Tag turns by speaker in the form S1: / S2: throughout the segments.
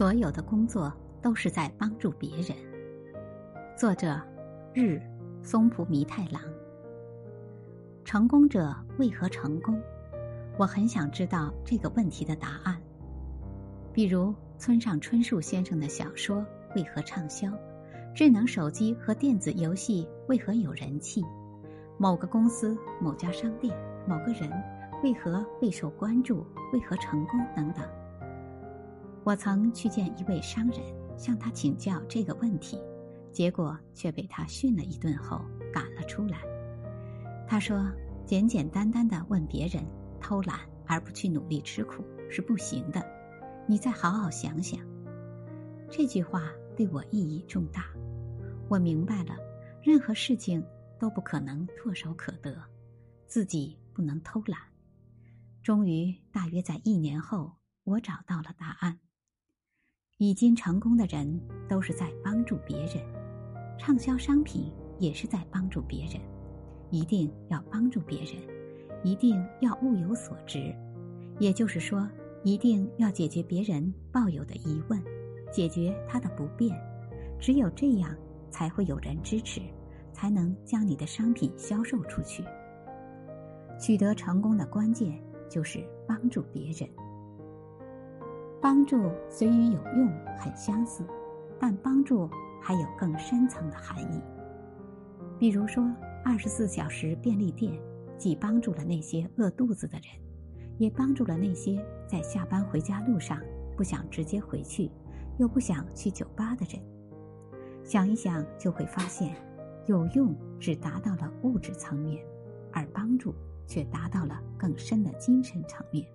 S1: 所有的工作都是在帮助别人。作者：日松浦弥太郎。成功者为何成功？我很想知道这个问题的答案。比如村上春树先生的小说为何畅销？智能手机和电子游戏为何有人气？某个公司、某家商店、某个人为何备受关注？为何成功？等等。我曾去见一位商人，向他请教这个问题，结果却被他训了一顿后赶了出来。他说：“简简单单的问别人，偷懒而不去努力吃苦是不行的。你再好好想想。”这句话对我意义重大。我明白了，任何事情都不可能唾手可得，自己不能偷懒。终于，大约在一年后，我找到了答案。已经成功的人都是在帮助别人，畅销商品也是在帮助别人。一定要帮助别人，一定要物有所值，也就是说，一定要解决别人抱有的疑问，解决他的不便。只有这样，才会有人支持，才能将你的商品销售出去。取得成功的关键就是帮助别人。帮助虽与有用很相似，但帮助还有更深层的含义。比如说，二十四小时便利店既帮助了那些饿肚子的人，也帮助了那些在下班回家路上不想直接回去，又不想去酒吧的人。想一想就会发现，有用只达到了物质层面，而帮助却达到了更深的精神层面。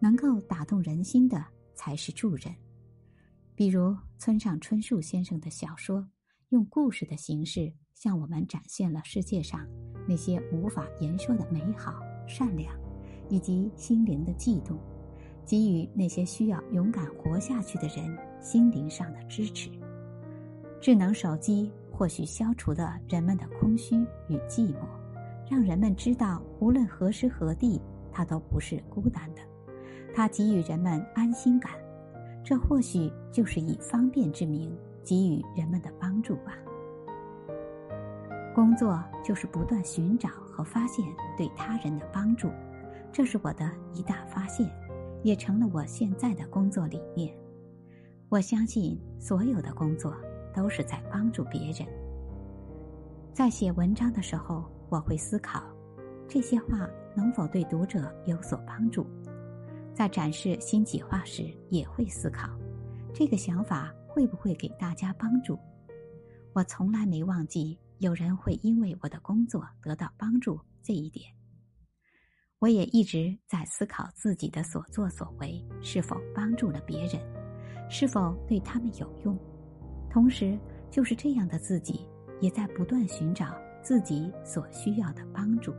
S1: 能够打动人心的才是助人，比如村上春树先生的小说，用故事的形式向我们展现了世界上那些无法言说的美好、善良，以及心灵的悸动，给予那些需要勇敢活下去的人心灵上的支持。智能手机或许消除了人们的空虚与寂寞，让人们知道无论何时何地，他都不是孤单的。它给予人们安心感，这或许就是以方便之名给予人们的帮助吧。工作就是不断寻找和发现对他人的帮助，这是我的一大发现，也成了我现在的工作理念。我相信所有的工作都是在帮助别人。在写文章的时候，我会思考这些话能否对读者有所帮助。在展示新企划时，也会思考，这个想法会不会给大家帮助？我从来没忘记有人会因为我的工作得到帮助这一点。我也一直在思考自己的所作所为是否帮助了别人，是否对他们有用。同时，就是这样的自己，也在不断寻找自己所需要的帮助。